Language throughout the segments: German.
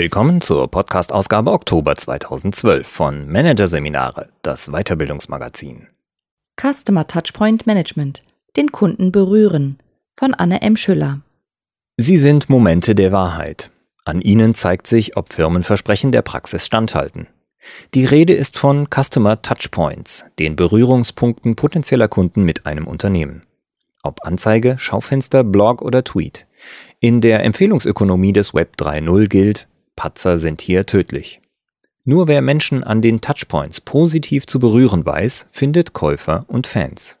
Willkommen zur Podcast-Ausgabe Oktober 2012 von Managerseminare, das Weiterbildungsmagazin. Customer Touchpoint Management. Den Kunden berühren. Von Anne M. Schüller. Sie sind Momente der Wahrheit. An ihnen zeigt sich, ob Firmenversprechen der Praxis standhalten. Die Rede ist von Customer Touchpoints, den Berührungspunkten potenzieller Kunden mit einem Unternehmen. Ob Anzeige, Schaufenster, Blog oder Tweet. In der Empfehlungsökonomie des Web 3.0 gilt, Patzer sind hier tödlich. Nur wer Menschen an den Touchpoints positiv zu berühren weiß, findet Käufer und Fans.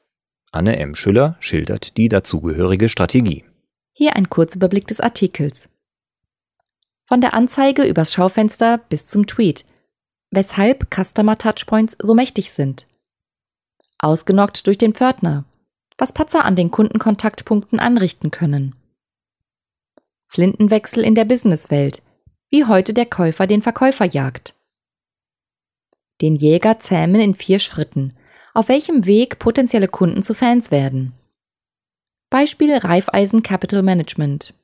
Anne M. Schüller schildert die dazugehörige Strategie. Hier ein Kurzüberblick des Artikels. Von der Anzeige übers Schaufenster bis zum Tweet. Weshalb Customer Touchpoints so mächtig sind. Ausgenockt durch den Pförtner. Was Patzer an den Kundenkontaktpunkten anrichten können. Flintenwechsel in der Businesswelt wie heute der Käufer den Verkäufer jagt. Den Jäger zähmen in vier Schritten, auf welchem Weg potenzielle Kunden zu Fans werden. Beispiel Raiffeisen Capital Management.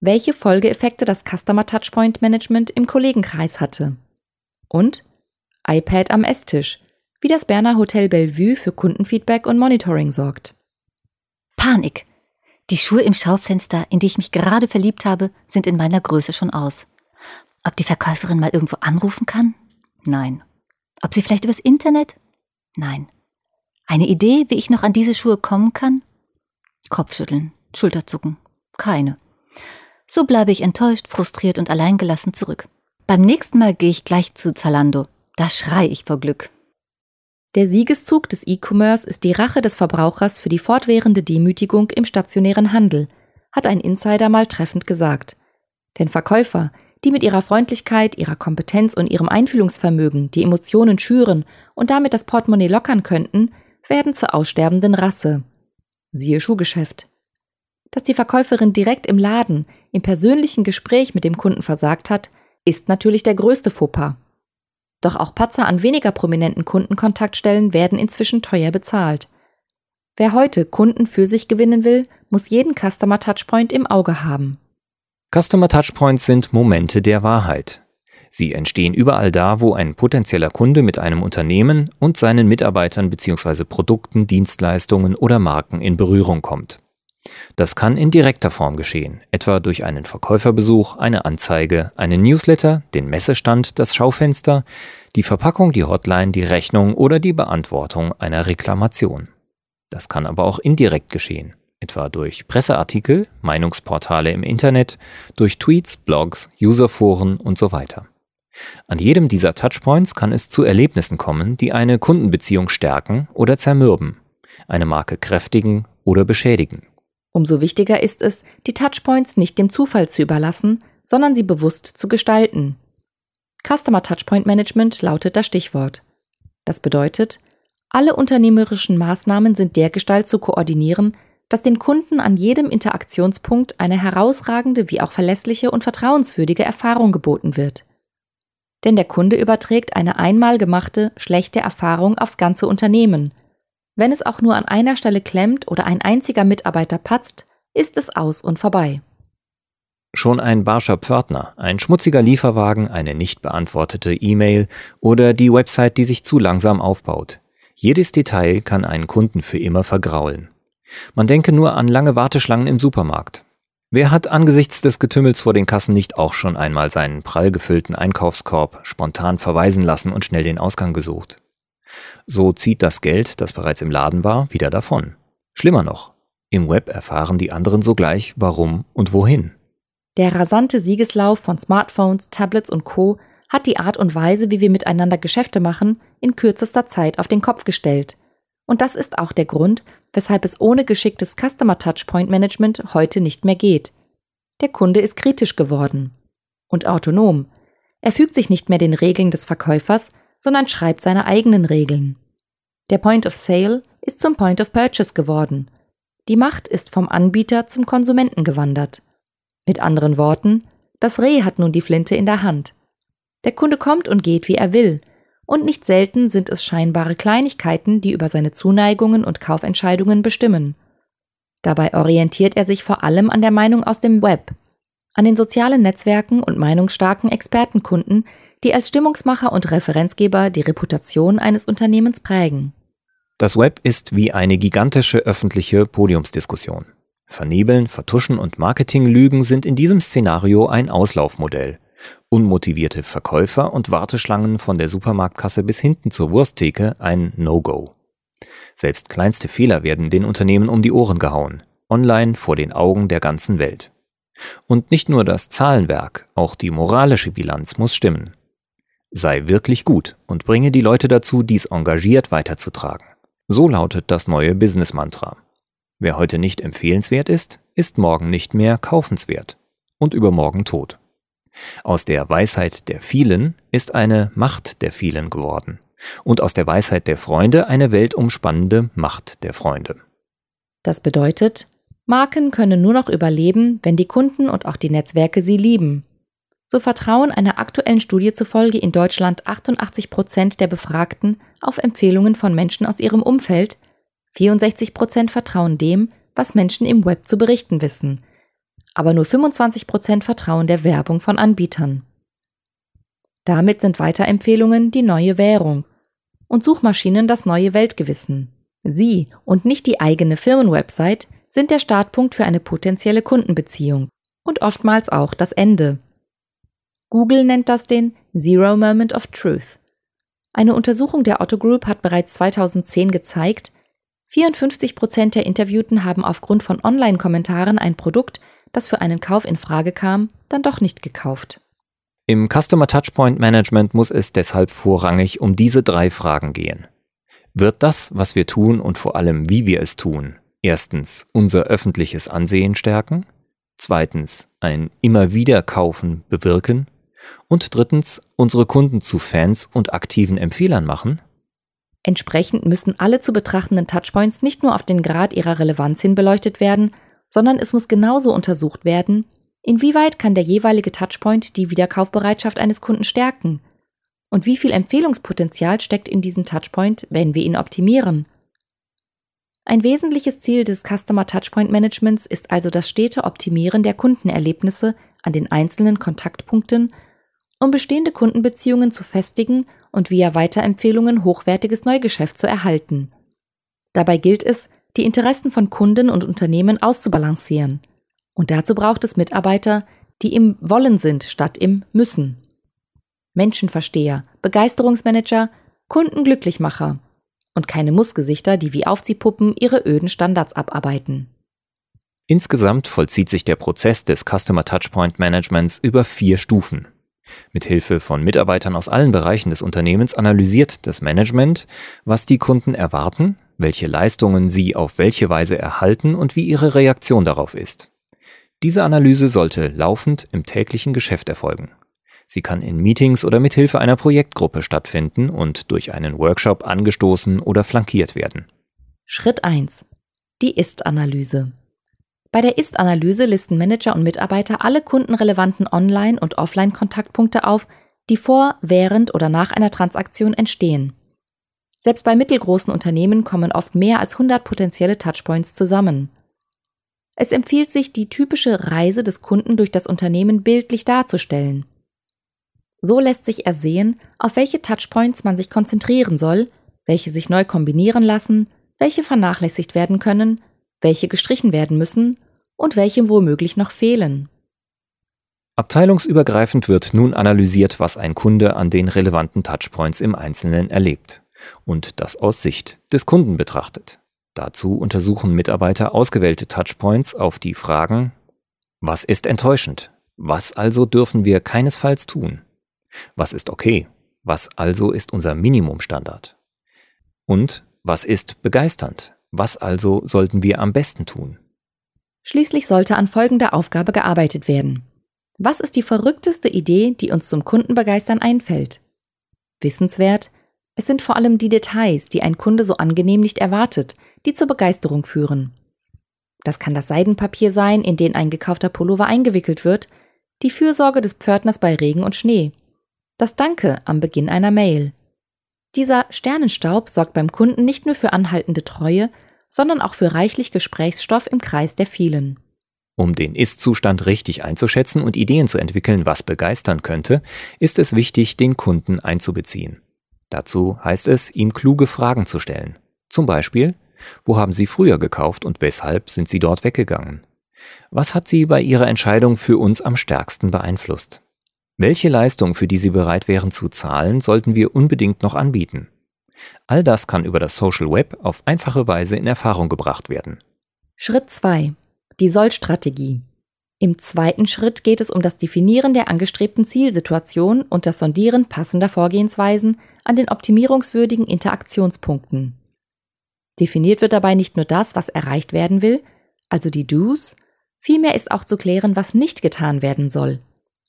Welche Folgeeffekte das Customer Touchpoint Management im Kollegenkreis hatte. Und iPad am Esstisch, wie das Berner Hotel Bellevue für Kundenfeedback und Monitoring sorgt. Panik. Die Schuhe im Schaufenster, in die ich mich gerade verliebt habe, sind in meiner Größe schon aus. Ob die Verkäuferin mal irgendwo anrufen kann? Nein. Ob sie vielleicht übers Internet? Nein. Eine Idee, wie ich noch an diese Schuhe kommen kann? Kopfschütteln, Schulterzucken. Keine. So bleibe ich enttäuscht, frustriert und alleingelassen zurück. Beim nächsten Mal gehe ich gleich zu Zalando. Da schrei ich vor Glück. Der Siegeszug des E-Commerce ist die Rache des Verbrauchers für die fortwährende Demütigung im stationären Handel, hat ein Insider mal treffend gesagt. Denn Verkäufer, die mit ihrer Freundlichkeit, ihrer Kompetenz und ihrem Einfühlungsvermögen die Emotionen schüren und damit das Portemonnaie lockern könnten, werden zur aussterbenden Rasse. Siehe Schuhgeschäft. Dass die Verkäuferin direkt im Laden, im persönlichen Gespräch mit dem Kunden versagt hat, ist natürlich der größte Fauxpas. Doch auch Patzer an weniger prominenten Kundenkontaktstellen werden inzwischen teuer bezahlt. Wer heute Kunden für sich gewinnen will, muss jeden Customer Touchpoint im Auge haben. Customer Touchpoints sind Momente der Wahrheit. Sie entstehen überall da, wo ein potenzieller Kunde mit einem Unternehmen und seinen Mitarbeitern bzw. Produkten, Dienstleistungen oder Marken in Berührung kommt. Das kann in direkter Form geschehen, etwa durch einen Verkäuferbesuch, eine Anzeige, einen Newsletter, den Messestand, das Schaufenster, die Verpackung, die Hotline, die Rechnung oder die Beantwortung einer Reklamation. Das kann aber auch indirekt geschehen, etwa durch Presseartikel, Meinungsportale im Internet, durch Tweets, Blogs, Userforen und so weiter. An jedem dieser Touchpoints kann es zu Erlebnissen kommen, die eine Kundenbeziehung stärken oder zermürben, eine Marke kräftigen oder beschädigen. Umso wichtiger ist es, die Touchpoints nicht dem Zufall zu überlassen, sondern sie bewusst zu gestalten. Customer Touchpoint Management lautet das Stichwort. Das bedeutet, alle unternehmerischen Maßnahmen sind dergestalt zu koordinieren, dass den Kunden an jedem Interaktionspunkt eine herausragende wie auch verlässliche und vertrauenswürdige Erfahrung geboten wird. Denn der Kunde überträgt eine einmal gemachte, schlechte Erfahrung aufs ganze Unternehmen. Wenn es auch nur an einer Stelle klemmt oder ein einziger Mitarbeiter patzt, ist es aus und vorbei. Schon ein barscher Pförtner, ein schmutziger Lieferwagen, eine nicht beantwortete E-Mail oder die Website, die sich zu langsam aufbaut. Jedes Detail kann einen Kunden für immer vergraulen. Man denke nur an lange Warteschlangen im Supermarkt. Wer hat angesichts des Getümmels vor den Kassen nicht auch schon einmal seinen prall gefüllten Einkaufskorb spontan verweisen lassen und schnell den Ausgang gesucht? So zieht das Geld, das bereits im Laden war, wieder davon. Schlimmer noch, im Web erfahren die anderen sogleich, warum und wohin. Der rasante Siegeslauf von Smartphones, Tablets und Co. hat die Art und Weise, wie wir miteinander Geschäfte machen, in kürzester Zeit auf den Kopf gestellt. Und das ist auch der Grund, weshalb es ohne geschicktes Customer Touchpoint Management heute nicht mehr geht. Der Kunde ist kritisch geworden und autonom. Er fügt sich nicht mehr den Regeln des Verkäufers, sondern schreibt seine eigenen Regeln. Der Point of Sale ist zum Point of Purchase geworden. Die Macht ist vom Anbieter zum Konsumenten gewandert. Mit anderen Worten, das Reh hat nun die Flinte in der Hand. Der Kunde kommt und geht, wie er will, und nicht selten sind es scheinbare Kleinigkeiten, die über seine Zuneigungen und Kaufentscheidungen bestimmen. Dabei orientiert er sich vor allem an der Meinung aus dem Web. an den sozialen Netzwerken und meinungsstarken Expertenkunden, die als Stimmungsmacher und Referenzgeber die Reputation eines Unternehmens prägen. Das Web ist wie eine gigantische öffentliche Podiumsdiskussion. Vernebeln, Vertuschen und Marketinglügen sind in diesem Szenario ein Auslaufmodell. Unmotivierte Verkäufer und Warteschlangen von der Supermarktkasse bis hinten zur Wursttheke ein No-Go. Selbst kleinste Fehler werden den Unternehmen um die Ohren gehauen, online vor den Augen der ganzen Welt. Und nicht nur das Zahlenwerk, auch die moralische Bilanz muss stimmen. Sei wirklich gut und bringe die Leute dazu, dies engagiert weiterzutragen. So lautet das neue Business-Mantra. Wer heute nicht empfehlenswert ist, ist morgen nicht mehr kaufenswert und übermorgen tot. Aus der Weisheit der vielen ist eine Macht der vielen geworden und aus der Weisheit der Freunde eine weltumspannende Macht der Freunde. Das bedeutet, Marken können nur noch überleben, wenn die Kunden und auch die Netzwerke sie lieben. So vertrauen einer aktuellen Studie zufolge in Deutschland 88 Prozent der Befragten auf Empfehlungen von Menschen aus ihrem Umfeld, 64 Prozent vertrauen dem, was Menschen im Web zu berichten wissen, aber nur 25 Prozent vertrauen der Werbung von Anbietern. Damit sind Weiterempfehlungen die neue Währung und Suchmaschinen das neue Weltgewissen. Sie und nicht die eigene Firmenwebsite sind der Startpunkt für eine potenzielle Kundenbeziehung und oftmals auch das Ende. Google nennt das den Zero Moment of Truth. Eine Untersuchung der Otto Group hat bereits 2010 gezeigt, 54 Prozent der Interviewten haben aufgrund von Online-Kommentaren ein Produkt, das für einen Kauf in Frage kam, dann doch nicht gekauft. Im Customer Touchpoint Management muss es deshalb vorrangig um diese drei Fragen gehen. Wird das, was wir tun und vor allem wie wir es tun, erstens unser öffentliches Ansehen stärken, zweitens ein immer wieder Kaufen bewirken und drittens unsere Kunden zu Fans und aktiven Empfehlern machen? Entsprechend müssen alle zu betrachtenden Touchpoints nicht nur auf den Grad ihrer Relevanz hin beleuchtet werden, sondern es muss genauso untersucht werden, inwieweit kann der jeweilige Touchpoint die Wiederkaufbereitschaft eines Kunden stärken und wie viel Empfehlungspotenzial steckt in diesem Touchpoint, wenn wir ihn optimieren. Ein wesentliches Ziel des Customer Touchpoint Managements ist also das stete Optimieren der Kundenerlebnisse an den einzelnen Kontaktpunkten, um bestehende Kundenbeziehungen zu festigen und via Weiterempfehlungen hochwertiges Neugeschäft zu erhalten. Dabei gilt es, die Interessen von Kunden und Unternehmen auszubalancieren. Und dazu braucht es Mitarbeiter, die im Wollen sind statt im Müssen. Menschenversteher, Begeisterungsmanager, Kundenglücklichmacher – und keine Mussgesichter, die wie Aufziehpuppen ihre öden Standards abarbeiten. Insgesamt vollzieht sich der Prozess des Customer Touchpoint Managements über vier Stufen. Mithilfe von Mitarbeitern aus allen Bereichen des Unternehmens analysiert das Management, was die Kunden erwarten, welche Leistungen sie auf welche Weise erhalten und wie ihre Reaktion darauf ist. Diese Analyse sollte laufend im täglichen Geschäft erfolgen. Sie kann in Meetings oder mithilfe einer Projektgruppe stattfinden und durch einen Workshop angestoßen oder flankiert werden. Schritt 1. Die Ist-Analyse. Bei der Ist-Analyse listen Manager und Mitarbeiter alle kundenrelevanten Online- und Offline-Kontaktpunkte auf, die vor, während oder nach einer Transaktion entstehen. Selbst bei mittelgroßen Unternehmen kommen oft mehr als 100 potenzielle Touchpoints zusammen. Es empfiehlt sich, die typische Reise des Kunden durch das Unternehmen bildlich darzustellen. So lässt sich ersehen, auf welche Touchpoints man sich konzentrieren soll, welche sich neu kombinieren lassen, welche vernachlässigt werden können, welche gestrichen werden müssen und welche womöglich noch fehlen. Abteilungsübergreifend wird nun analysiert, was ein Kunde an den relevanten Touchpoints im Einzelnen erlebt und das aus Sicht des Kunden betrachtet. Dazu untersuchen Mitarbeiter ausgewählte Touchpoints auf die Fragen, was ist enttäuschend? Was also dürfen wir keinesfalls tun? Was ist okay? Was also ist unser Minimumstandard? Und was ist begeisternd? Was also sollten wir am besten tun? Schließlich sollte an folgender Aufgabe gearbeitet werden. Was ist die verrückteste Idee, die uns zum Kundenbegeistern einfällt? Wissenswert, es sind vor allem die Details, die ein Kunde so angenehm nicht erwartet, die zur Begeisterung führen. Das kann das Seidenpapier sein, in den ein gekaufter Pullover eingewickelt wird, die Fürsorge des Pförtners bei Regen und Schnee, das Danke am Beginn einer Mail. Dieser Sternenstaub sorgt beim Kunden nicht nur für anhaltende Treue, sondern auch für reichlich Gesprächsstoff im Kreis der vielen. Um den Ist-Zustand richtig einzuschätzen und Ideen zu entwickeln, was begeistern könnte, ist es wichtig, den Kunden einzubeziehen. Dazu heißt es, ihm kluge Fragen zu stellen. Zum Beispiel, wo haben Sie früher gekauft und weshalb sind Sie dort weggegangen? Was hat Sie bei Ihrer Entscheidung für uns am stärksten beeinflusst? Welche Leistung, für die Sie bereit wären zu zahlen, sollten wir unbedingt noch anbieten? All das kann über das Social Web auf einfache Weise in Erfahrung gebracht werden. Schritt 2. Die Soll-Strategie. Im zweiten Schritt geht es um das Definieren der angestrebten Zielsituation und das Sondieren passender Vorgehensweisen an den optimierungswürdigen Interaktionspunkten. Definiert wird dabei nicht nur das, was erreicht werden will, also die Do's, vielmehr ist auch zu klären, was nicht getan werden soll,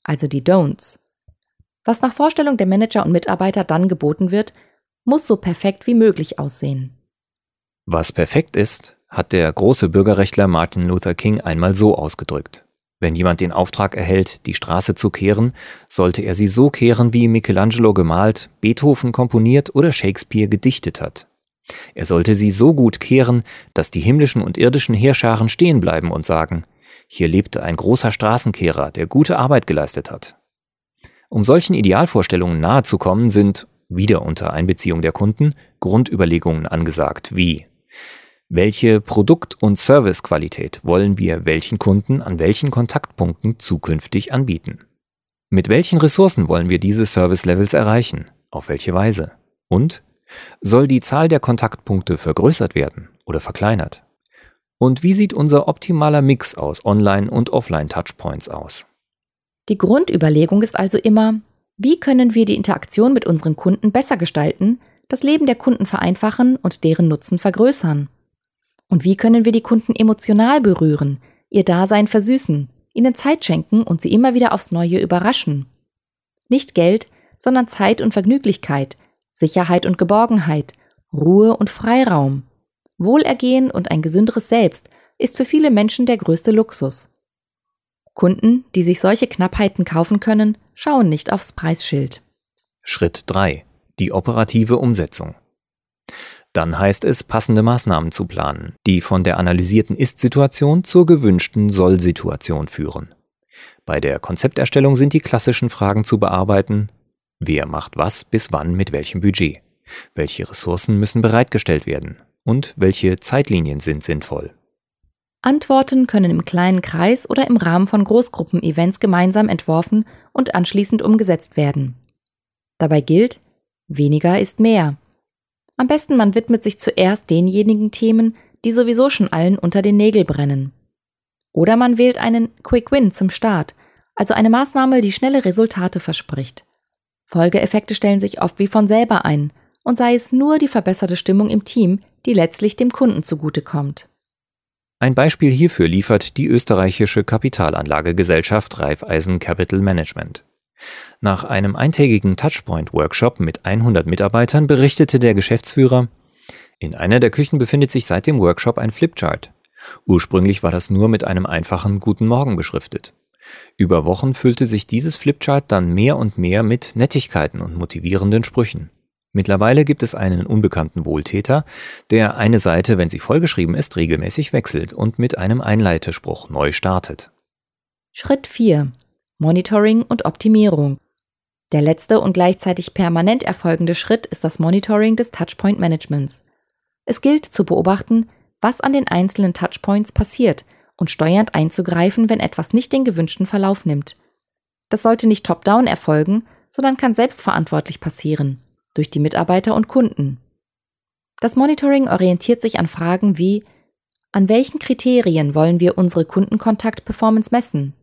also die Don'ts. Was nach Vorstellung der Manager und Mitarbeiter dann geboten wird, muss so perfekt wie möglich aussehen. Was perfekt ist, hat der große Bürgerrechtler Martin Luther King einmal so ausgedrückt. Wenn jemand den Auftrag erhält, die Straße zu kehren, sollte er sie so kehren, wie Michelangelo gemalt, Beethoven komponiert oder Shakespeare gedichtet hat. Er sollte sie so gut kehren, dass die himmlischen und irdischen Heerscharen stehen bleiben und sagen, hier lebte ein großer Straßenkehrer, der gute Arbeit geleistet hat. Um solchen Idealvorstellungen nahezukommen, sind, wieder unter Einbeziehung der Kunden, Grundüberlegungen angesagt, wie welche Produkt- und Servicequalität wollen wir welchen Kunden an welchen Kontaktpunkten zukünftig anbieten? Mit welchen Ressourcen wollen wir diese Service-Levels erreichen? Auf welche Weise? Und soll die Zahl der Kontaktpunkte vergrößert werden oder verkleinert? Und wie sieht unser optimaler Mix aus Online- und Offline-Touchpoints aus? Die Grundüberlegung ist also immer, wie können wir die Interaktion mit unseren Kunden besser gestalten, das Leben der Kunden vereinfachen und deren Nutzen vergrößern? Und wie können wir die Kunden emotional berühren, ihr Dasein versüßen, ihnen Zeit schenken und sie immer wieder aufs Neue überraschen? Nicht Geld, sondern Zeit und Vergnüglichkeit, Sicherheit und Geborgenheit, Ruhe und Freiraum. Wohlergehen und ein gesünderes Selbst ist für viele Menschen der größte Luxus. Kunden, die sich solche Knappheiten kaufen können, schauen nicht aufs Preisschild. Schritt 3. Die operative Umsetzung. Dann heißt es, passende Maßnahmen zu planen, die von der analysierten Ist-Situation zur gewünschten Soll-Situation führen. Bei der Konzepterstellung sind die klassischen Fragen zu bearbeiten, Wer macht was bis wann mit welchem Budget? Welche Ressourcen müssen bereitgestellt werden? Und welche Zeitlinien sind sinnvoll? Antworten können im kleinen Kreis oder im Rahmen von Großgruppen-Events gemeinsam entworfen und anschließend umgesetzt werden. Dabei gilt, weniger ist mehr. Am besten man widmet sich zuerst denjenigen Themen, die sowieso schon allen unter den Nägel brennen. Oder man wählt einen Quick Win zum Start, also eine Maßnahme, die schnelle Resultate verspricht. Folgeeffekte stellen sich oft wie von selber ein, und sei es nur die verbesserte Stimmung im Team, die letztlich dem Kunden zugutekommt. Ein Beispiel hierfür liefert die österreichische Kapitalanlagegesellschaft Raiffeisen Capital Management. Nach einem eintägigen Touchpoint-Workshop mit 100 Mitarbeitern berichtete der Geschäftsführer, in einer der Küchen befindet sich seit dem Workshop ein Flipchart. Ursprünglich war das nur mit einem einfachen Guten Morgen beschriftet. Über Wochen füllte sich dieses Flipchart dann mehr und mehr mit Nettigkeiten und motivierenden Sprüchen. Mittlerweile gibt es einen unbekannten Wohltäter, der eine Seite, wenn sie vollgeschrieben ist, regelmäßig wechselt und mit einem Einleitespruch neu startet. Schritt 4. Monitoring und Optimierung. Der letzte und gleichzeitig permanent erfolgende Schritt ist das Monitoring des Touchpoint Managements. Es gilt zu beobachten, was an den einzelnen Touchpoints passiert und steuernd einzugreifen, wenn etwas nicht den gewünschten Verlauf nimmt. Das sollte nicht top-down erfolgen, sondern kann selbstverantwortlich passieren, durch die Mitarbeiter und Kunden. Das Monitoring orientiert sich an Fragen wie an welchen Kriterien wollen wir unsere Kundenkontakt-Performance messen?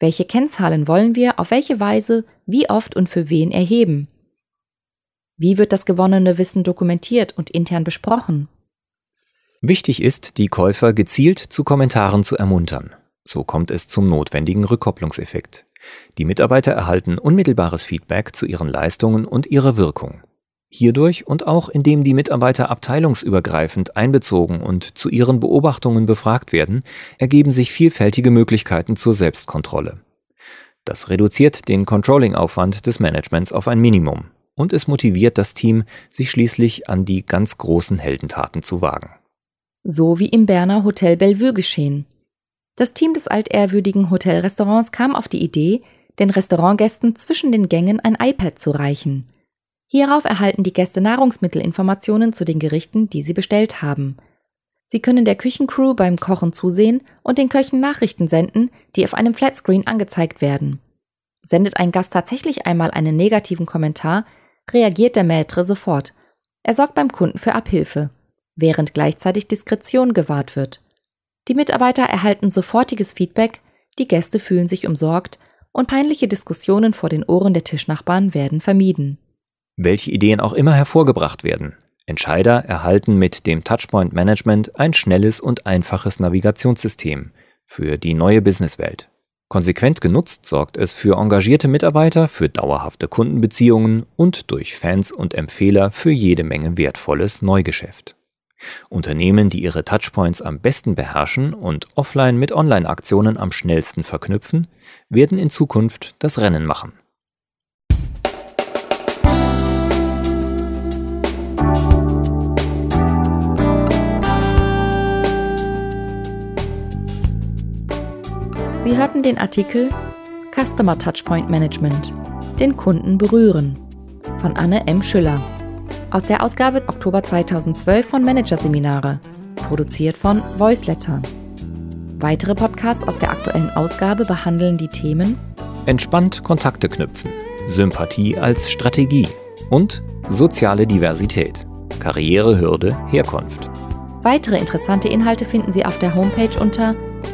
Welche Kennzahlen wollen wir auf welche Weise, wie oft und für wen erheben? Wie wird das gewonnene Wissen dokumentiert und intern besprochen? Wichtig ist, die Käufer gezielt zu Kommentaren zu ermuntern. So kommt es zum notwendigen Rückkopplungseffekt. Die Mitarbeiter erhalten unmittelbares Feedback zu ihren Leistungen und ihrer Wirkung. Hierdurch und auch indem die Mitarbeiter abteilungsübergreifend einbezogen und zu ihren Beobachtungen befragt werden, ergeben sich vielfältige Möglichkeiten zur Selbstkontrolle. Das reduziert den Controlling-Aufwand des Managements auf ein Minimum und es motiviert das Team, sich schließlich an die ganz großen Heldentaten zu wagen so wie im Berner Hotel Bellevue geschehen. Das Team des altehrwürdigen Hotelrestaurants kam auf die Idee, den Restaurantgästen zwischen den Gängen ein iPad zu reichen. Hierauf erhalten die Gäste Nahrungsmittelinformationen zu den Gerichten, die sie bestellt haben. Sie können der Küchencrew beim Kochen zusehen und den Köchen Nachrichten senden, die auf einem Flatscreen angezeigt werden. Sendet ein Gast tatsächlich einmal einen negativen Kommentar, reagiert der Maître sofort. Er sorgt beim Kunden für Abhilfe, während gleichzeitig Diskretion gewahrt wird. Die Mitarbeiter erhalten sofortiges Feedback, die Gäste fühlen sich umsorgt und peinliche Diskussionen vor den Ohren der Tischnachbarn werden vermieden. Welche Ideen auch immer hervorgebracht werden, Entscheider erhalten mit dem Touchpoint Management ein schnelles und einfaches Navigationssystem für die neue Businesswelt. Konsequent genutzt sorgt es für engagierte Mitarbeiter, für dauerhafte Kundenbeziehungen und durch Fans und Empfehler für jede Menge wertvolles Neugeschäft. Unternehmen, die ihre Touchpoints am besten beherrschen und offline mit Online-Aktionen am schnellsten verknüpfen, werden in Zukunft das Rennen machen. Sie hörten den Artikel Customer Touchpoint Management, den Kunden berühren von Anne M. Schüller aus der Ausgabe Oktober 2012 von Managerseminare, produziert von Voiceletter. Weitere Podcasts aus der aktuellen Ausgabe behandeln die Themen Entspannt Kontakte knüpfen, Sympathie als Strategie und soziale Diversität, Karrierehürde, Herkunft. Weitere interessante Inhalte finden Sie auf der Homepage unter